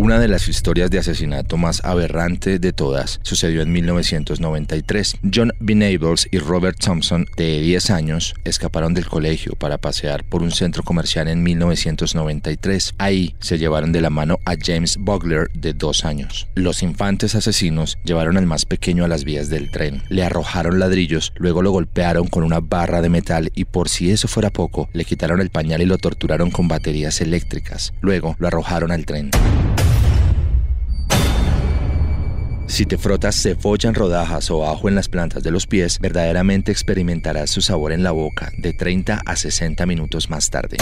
Una de las historias de asesinato más aberrante de todas sucedió en 1993. John Benables y Robert Thompson, de 10 años, escaparon del colegio para pasear por un centro comercial en 1993. Ahí se llevaron de la mano a James Bogler, de 2 años. Los infantes asesinos llevaron al más pequeño a las vías del tren, le arrojaron ladrillos, luego lo golpearon con una barra de metal y por si eso fuera poco, le quitaron el pañal y lo torturaron con baterías eléctricas. Luego lo arrojaron al tren. Si te frotas cebolla en rodajas o ajo en las plantas de los pies, verdaderamente experimentarás su sabor en la boca de 30 a 60 minutos más tarde.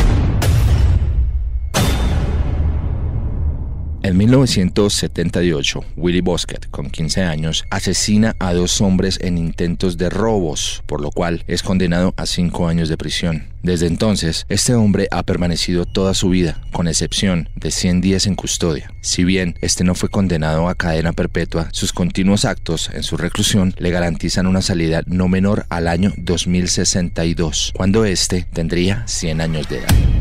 En 1978, Willie Bosket, con 15 años, asesina a dos hombres en intentos de robos, por lo cual es condenado a 5 años de prisión. Desde entonces, este hombre ha permanecido toda su vida, con excepción de 100 días en custodia. Si bien este no fue condenado a cadena perpetua, sus continuos actos en su reclusión le garantizan una salida no menor al año 2062, cuando éste tendría 100 años de edad.